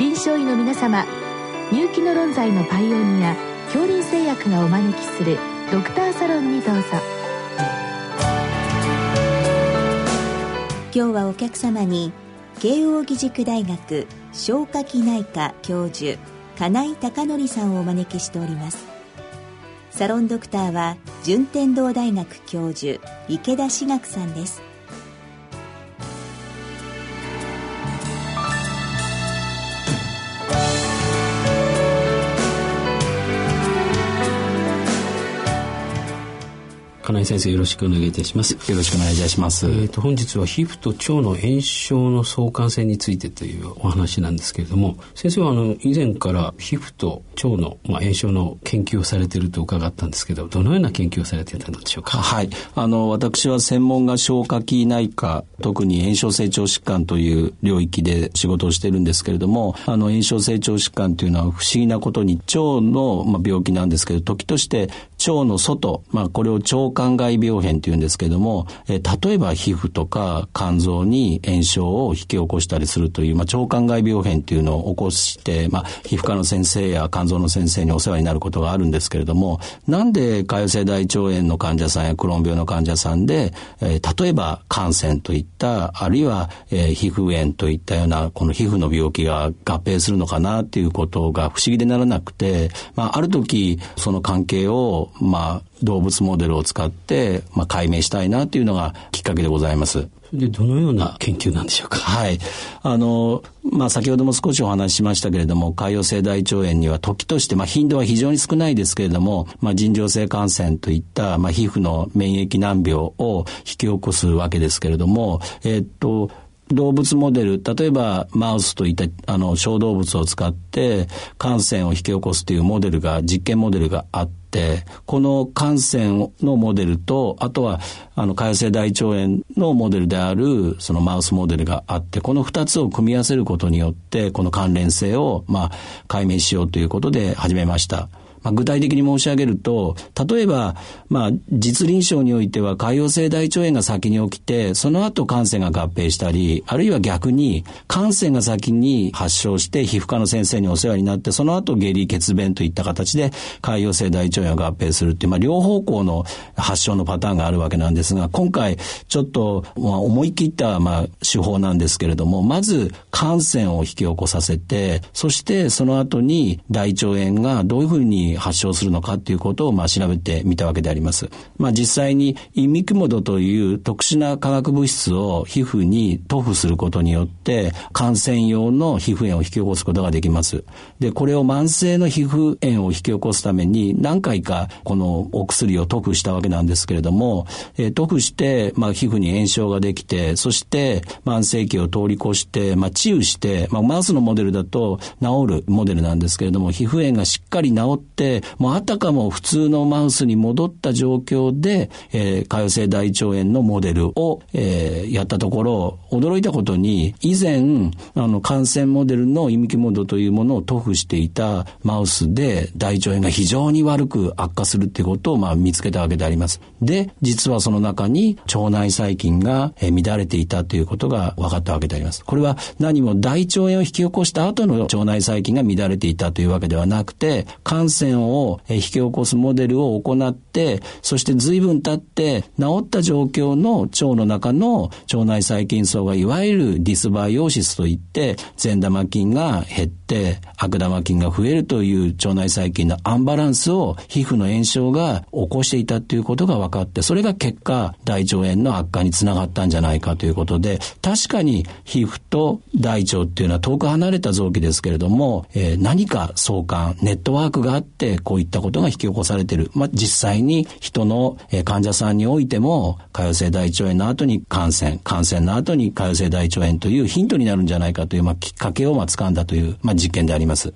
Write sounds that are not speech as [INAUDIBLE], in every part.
臨床医の皆様入気の論剤のパイオニア恐林製薬がお招きするドクターサロンにどうぞ。今日はお客様に慶應義塾大学消化器内科教授金井孝則さんをお招きしております。サロンドクターは順天堂大学教授池田志学さんです。金井先生よろしくお願いいたします。よろしくお願いいたします。えっ、ー、と、本日は皮膚と腸の炎症の相関性についてというお話なんですけれども、先生はあの、以前から皮膚と腸の、まあ、炎症の研究をされていると伺ったんですけど、どのような研究をされていたのでしょうか？はい。あの、私は専門が消化器内科、特に炎症成長疾患という領域で仕事をしているんですけれども、あの、炎症成長疾患というのは不思議なことに腸の、まあ、病気なんですけど、時として腸の外、まあ、これを腸管外病変というんですけども、えー、例えば皮膚とか肝臓に炎症を引き起こしたりするという、まあ、腸管外病変というのを起こして、まあ、皮膚科の先生や肝臓の先生にお世話になることがあるんですけれども、なんで潰瘍性大腸炎の患者さんやクローン病の患者さんで、えー、例えば感染といった、あるいは、えー、皮膚炎といったような、この皮膚の病気が合併するのかなっていうことが不思議でならなくて、まあ、ある時、その関係をまあ、動物モデルを使って、まあ、解明したいなというのがきっかけでございます。で、どのような研究なんでしょうか？はい。あの、まあ、先ほども少しお話ししましたけれども、潰瘍性大腸炎には時として、まあ、頻度は非常に少ないですけれども、まあ、尋常性感染といった、まあ、皮膚の免疫難病を引き起こすわけですけれども、えっと、動物モデル、例えばマウスといったあの小動物を使って感染を引き起こすというモデルが、実験モデルがあって、この感染のモデルと、あとはあの潰瘍性大腸炎のモデルであるそのマウスモデルがあって、この二つを組み合わせることによって、この関連性をまあ解明しようということで始めました。まあ、具体的に申し上げると、例えば、まあ、実臨床においては、潰瘍性大腸炎が先に起きて、その後感染が合併したり、あるいは逆に、感染が先に発症して、皮膚科の先生にお世話になって、その後下痢、血便といった形で、潰瘍性大腸炎が合併するっていう、まあ、両方向の発症のパターンがあるわけなんですが、今回、ちょっと、まあ、思い切った、まあ、手法なんですけれども、まず、感染を引き起こさせて、そしてその後に大腸炎がどういうふうに発症するのかっていうことをまあ調べてみたわけであります。まあ実際にイミクモドという特殊な化学物質を皮膚に塗布することによって感染用の皮膚炎を引き起こすことができます。で、これを慢性の皮膚炎を引き起こすために何回かこのお薬を塗布したわけなんですけれども、えー、塗布してまあ皮膚に炎症ができて、そして慢性期を通り越してまあ治癒して、まあマウスのモデルだと治るモデルなんですけれども、皮膚炎がしっかり治って、もうあたかも普通のマウスに戻った状況で、えー、潰瘍性大腸炎のモデルを、えー、やったところ、驚いたことに、以前、あの、感染モデルのイミキモードというものを塗布していたマウスで、大腸炎が非常に悪く悪化するっていうことを、まあ、見つけたわけであります。で、実はその中に腸内細菌が、え、乱れていたということが分かったわけであります。これは何も大腸炎を引き起こした後の腸内細菌が乱れていたというわけではなくて、感染を引き起こすモデルを行って、そして随分経って治った状況の腸の中の腸内細菌層がいわゆるディスバイオーシスといって善玉菌が減って悪玉菌が増えるという腸内細菌のアンバランスを皮膚の炎症が起こしていたということが分かってそれが結果大腸炎の悪化につながったんじゃないかということで確かに皮膚と大腸っていうのは遠く離れた臓器ですけれども、えー、何か相関ネットワークがあってこういったことが引き起こされている。まあ、実際に人の患者さんにおいても、潰瘍性大腸炎の後に感染、感染の後に潰瘍性大腸炎というヒントになるんじゃないかという、まあ、きっかけをまあ掴んだという、まあ、実験であります。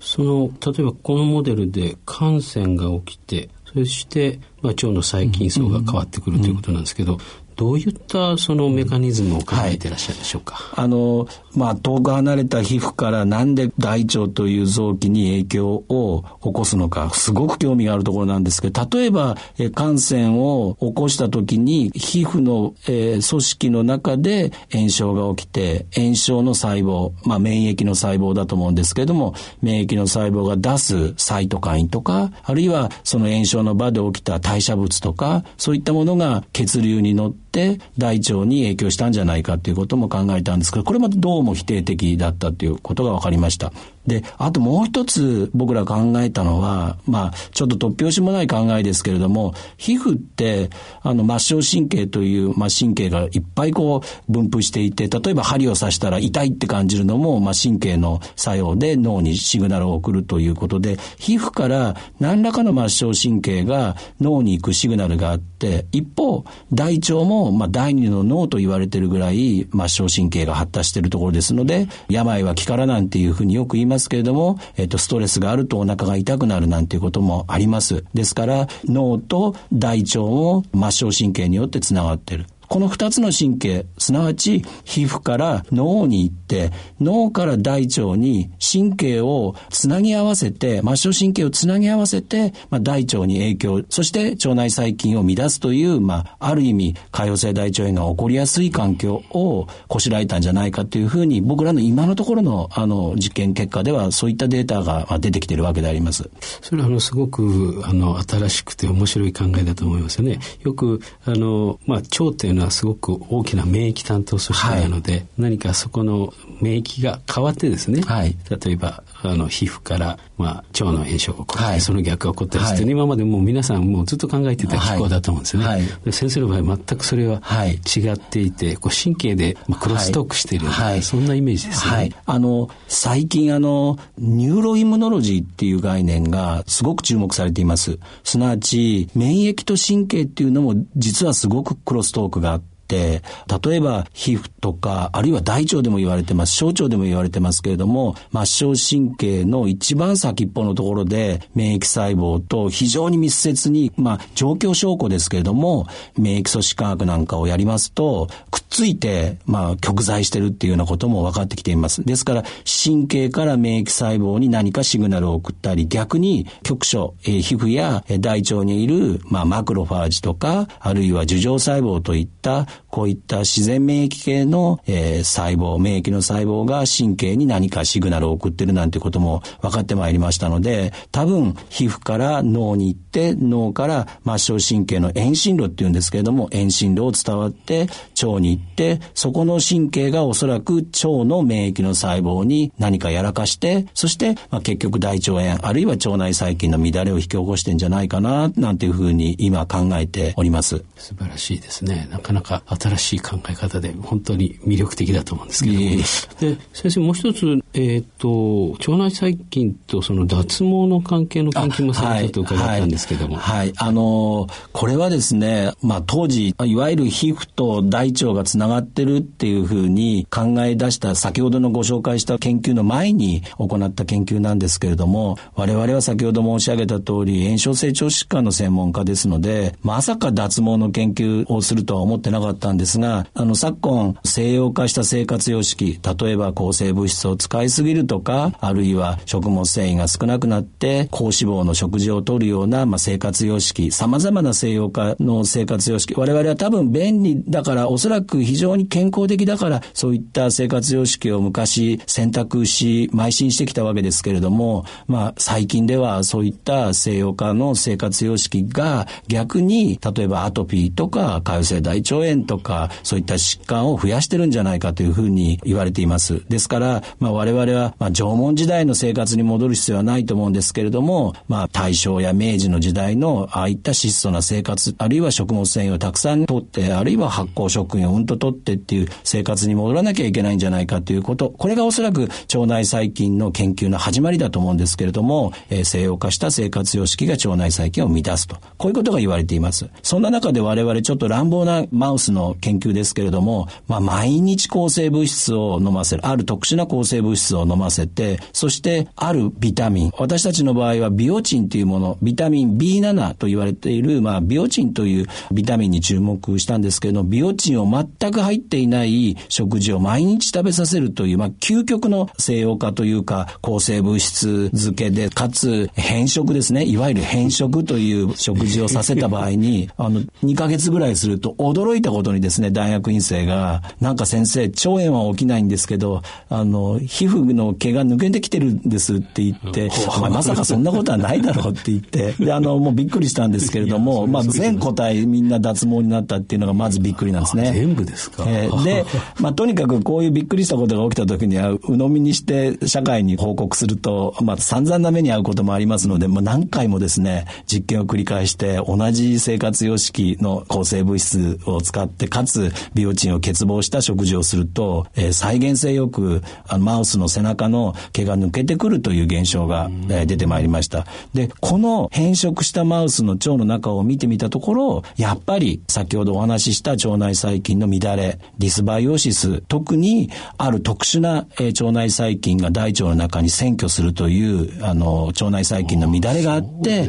その、例えばこのモデルで感染が起きて、そして、まあ、腸の細菌層が変わってくるということなんですけど、どういったそのメカニズムを考えていらっしゃるでしょうか、はい、あの、まあ、遠く離れた皮膚からなんで大腸という臓器に影響を起こすのか、すごく興味があるところなんですけど、例えば、え感染を起こした時に、皮膚の、えー、組織の中で炎症が起きて、炎症の細胞、まあ、免疫の細胞だと思うんですけれども、免疫の細胞が出すサイトカインとか、あるいはその炎症の場で起きた代謝物とか、そういったものが血流に乗って大腸に影響したんじゃないかということも考えたんですけど、これもどうも否定的だったということが分かりました。で、あともう一つ僕ら考えたのは、まあ、ちょっと突拍子もない考えですけれども、皮膚って、あの、末梢神経という、まあ、神経がいっぱいこう分布していて、例えば針を刺したら痛いって感じるのも、まあ、神経の作用で脳にシグナルを送るということで、皮膚から何らかの末梢神経が脳に行くシグナルがあって、一方、大腸も、まあ、第二の脳と言われてるぐらい末梢神経が発達しているところですので、病は気からなんていうふうによく言いますけれども、えっ、と、ストレスがあるとお腹が痛くなるなんていうこともあります。ですから、脳と大腸も末梢神経によってつながっている。この二つの神経、すなわち皮膚から脳に行って、脳から大腸に神経をつなぎ合わせて、末梢神経をつなぎ合わせて、まあ、大腸に影響、そして腸内細菌を乱すという、まあ、ある意味、潰瘍性大腸炎が起こりやすい環境をこしらえたんじゃないかというふうに、僕らの今のところの、あの、実験結果では、そういったデータが出てきているわけであります。それは、あの、すごく、あの、新しくて面白い考えだと思いますよね。よく、あの、まあ、腸っていうのはすごく大きな免疫担当組織なので、はい、何かそこの免疫が変わってですね、はい、例えばあの皮膚から、まあ、腸の炎症が起こって、はい、その逆が起こったりして、はい、今までもう皆さんもうずっと考えてた機構だと思うんですよね。はい、先生の場合全くそれは違っていて、こう神経で、まあ、クロストークしているような、そんなイメージですね。あの最近あの neuroimmunology っていう概念がすごく注目されています。すなわち免疫と神経っていうのも実はすごくクロストークがて、例えば皮膚とか、あるいは大腸でも言われてます、小腸でも言われてますけれども、末梢神経の一番先っぽのところで免疫細胞と非常に密接に、まあ、状況証拠ですけれども、免疫組織科学なんかをやりますと、くっついて、まあ、極在してるっていうようなことも分かってきています。ですから、神経から免疫細胞に何かシグナルを送ったり、逆に局所、えー、皮膚や大腸にいる、まあ、マクロファージとか、あるいは樹状細胞といったこういった自然免疫系の、えー、細胞、免疫の細胞が神経に何かシグナルを送ってるなんてことも分かってまいりましたので、多分皮膚から脳に行って、脳から末梢神経の遠心路っていうんですけれども、遠心路を伝わって腸に行って、そこの神経がおそらく腸の免疫の細胞に何かやらかして、そして、まあ、結局大腸炎、あるいは腸内細菌の乱れを引き起こしてんじゃないかな、なんていうふうに今考えております。素晴らしいですね。なかなか新しい考え方で本当に魅力的だと思うんですけど。も、で先生もう一つ、えっ、ー、と腸内細菌とその脱毛の関係の研究もされたと伺ったんですけども、はい、はい、あのこれはですね、まあ、当時いわゆる皮膚と大腸がつながってるっていうふうに考え出した先ほどのご紹介した研究の前に行った研究なんですけれども我々は先ほど申し上げた通り炎症性腸疾患の専門家ですのでまさか脱毛の研究をするとは思ってなかったんですが、あの、昨今、西洋化した生活様式、例えば抗生物質を使いすぎるとか、あるいは食物繊維が少なくなって、高脂肪の食事をとるような、まあ、生活様式、様々な西洋化の生活様式、我々は多分便利だから、おそらく非常に健康的だから、そういった生活様式を昔選択し、邁進してきたわけですけれども、まあ、最近ではそういった西洋化の生活様式が逆に、例えばアトピーとか、潰瘍性大腸炎とか、そういった疾患を増やしてるんじゃないかというふうに言われています。ですから、まあ、我々は、まあ、縄文時代の生活に戻る必要はないと思うんですけれども、まあ、大正や明治の時代のああいった質素な生活、あるいは食物繊維をたくさん取って、あるいは発酵食品をうんと取ってっていう生活に戻らなきゃいけないんじゃないかということ、これがおそらく腸内細菌の研究の始まりだと思うんですけれども、えー、西洋化した生活様式が腸内細菌を乱すと。こういうことが言われています。そんな中で我々ちょっと乱暴なマウスの研究ですけれども、まあ、毎日抗生物質を飲ませる、ある特殊な抗生物質を飲ませて、そしてあるビタミン、私たちの場合はビオチンというもの、ビタミン B7 と言われている、まあ、ビオチンというビタミンに注目したんですけれども、ビオチンを全く入っていない食事を毎日食べさせるという、まあ、究極の西洋化というか、抗生物質漬けで、かつ変色ですね、いわゆる変色という食事をさせた場合に、あの、2ヶ月ぐらいすると驚いたことにですね、大学院生が、なんか先生、腸炎は起きないんですけど、あの、皮膚の毛が抜けてきてるんですって言って、[LAUGHS] お前まさかそんなことはないだろうって言って、で、あの、もうびっくりしたんですけれども、まあ、全個体みんな脱毛になったっていうのがまずびっくりなんですね。全部ですか、えー、で、[LAUGHS] まあ、とにかくこういうびっくりしたことが起きた時には、鵜呑みにして社会に報告すると、まあ、散々な目に遭うこともありますので、まあ、何回もですね、実験を繰り返して、同じ生活様式の抗生物質を使って、かつ、ビオチンを欠乏した食事をすると、えー、再現性よく、あのマウスの背中の毛が抜けてくるという現象が、えー、出てまいりました。で、この変色したマウスの腸の中を見てみたところ、やっぱり先ほどお話しした腸内細菌の乱れ、ディスバイオシス、特にある特殊な、えー、腸内細菌が大腸の中に占拠するという、あの、腸内細菌の乱れがあって、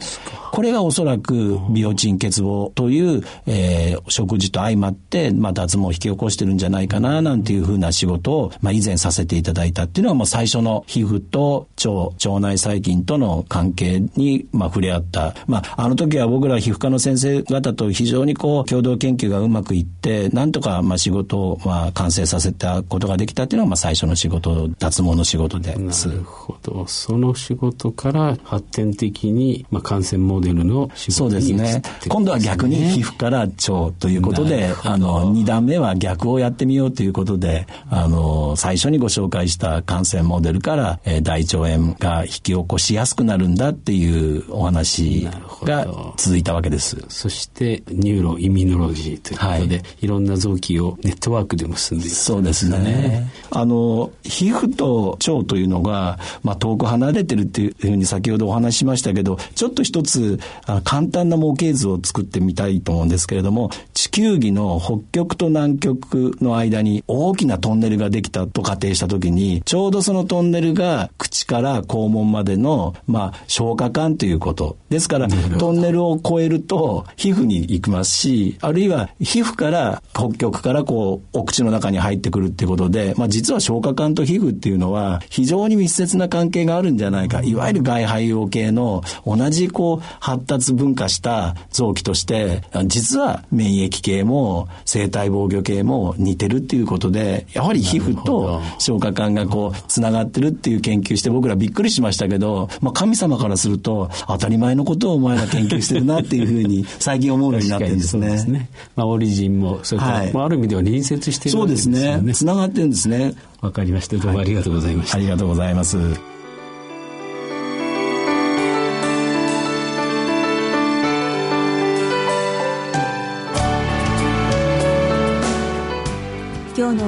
これがおそらくビオチン欠乏という、えー、食事と相まって、まあ、脱毛を引き起こしてるんじゃないかな、なんていうふうな仕事を、まあ、以前させていただいたっていうのは、もう最初の皮膚と腸、腸内細菌との関係に、まあ、触れ合った。まあ、あの時は僕ら皮膚科の先生方と非常にこう、共同研究がうまくいって、なんとか、まあ、仕事を、まあ、完成させたことができたっていうのが、まあ、最初の仕事、脱毛の仕事です。なるほど。その仕事から発展的に、まあ、感染モデルの仕事に、ね、そうですね。今度は逆に皮膚から腸ということで、あの、二段目は逆をやってみようということで、あの、最初にご紹介した感染モデルから、えー、大腸炎が引き起こしやすくなるんだっていうお話が続いたわけです。そして、 neuroimmunology ということで、はい、いろんな臓器をネットワークで結んでいく、ね、そうですね。あの、皮膚と腸というのが、まあ、遠く離れてるっていうふうに先ほどお話ししましたけど、ちょっと一つ、あ簡単な模型図を作ってみたいと思うんですけれども、地球儀の北極と南極の間に大きなトンネルができたと仮定したときに、ちょうどそのトンネルが口から肛門までの、まあ、消化管ということ。ですから、トンネルを越えると皮膚に行きますし、あるいは皮膚から北極からこう、お口の中に入ってくるっていうことで、まあ、実は消化管と皮膚っていうのは非常に密接な関係があるんじゃないか。いわゆる外肺用系の同じこう、発達分化した臓器として、実は免疫系も生体防御系も似てるっていうことで、やはり皮膚と消化管がこう、つながってるっていう研究して僕らびっくりしましたけど、まあ神様からすると当たり前のことをお前ら研究してるなっていうふうに [LAUGHS] 最近思うようになってるんですね。ですね。まあオリジンも、それから、はい、まあある意味では隣接してるわけですね。そうですね。つながってるんですね。わかりました。どうもありがとうございました。はい、ありがとうございます。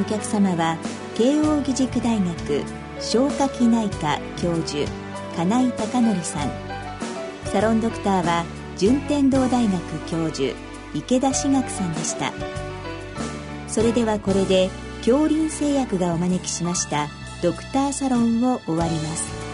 お客様は慶應義塾大学消化器内科教授金井孝則さん。サロンドクターは順天堂大学教授池田志学さんでした。それではこれで恐竜製薬がお招きしましたドクターサロンを終わります。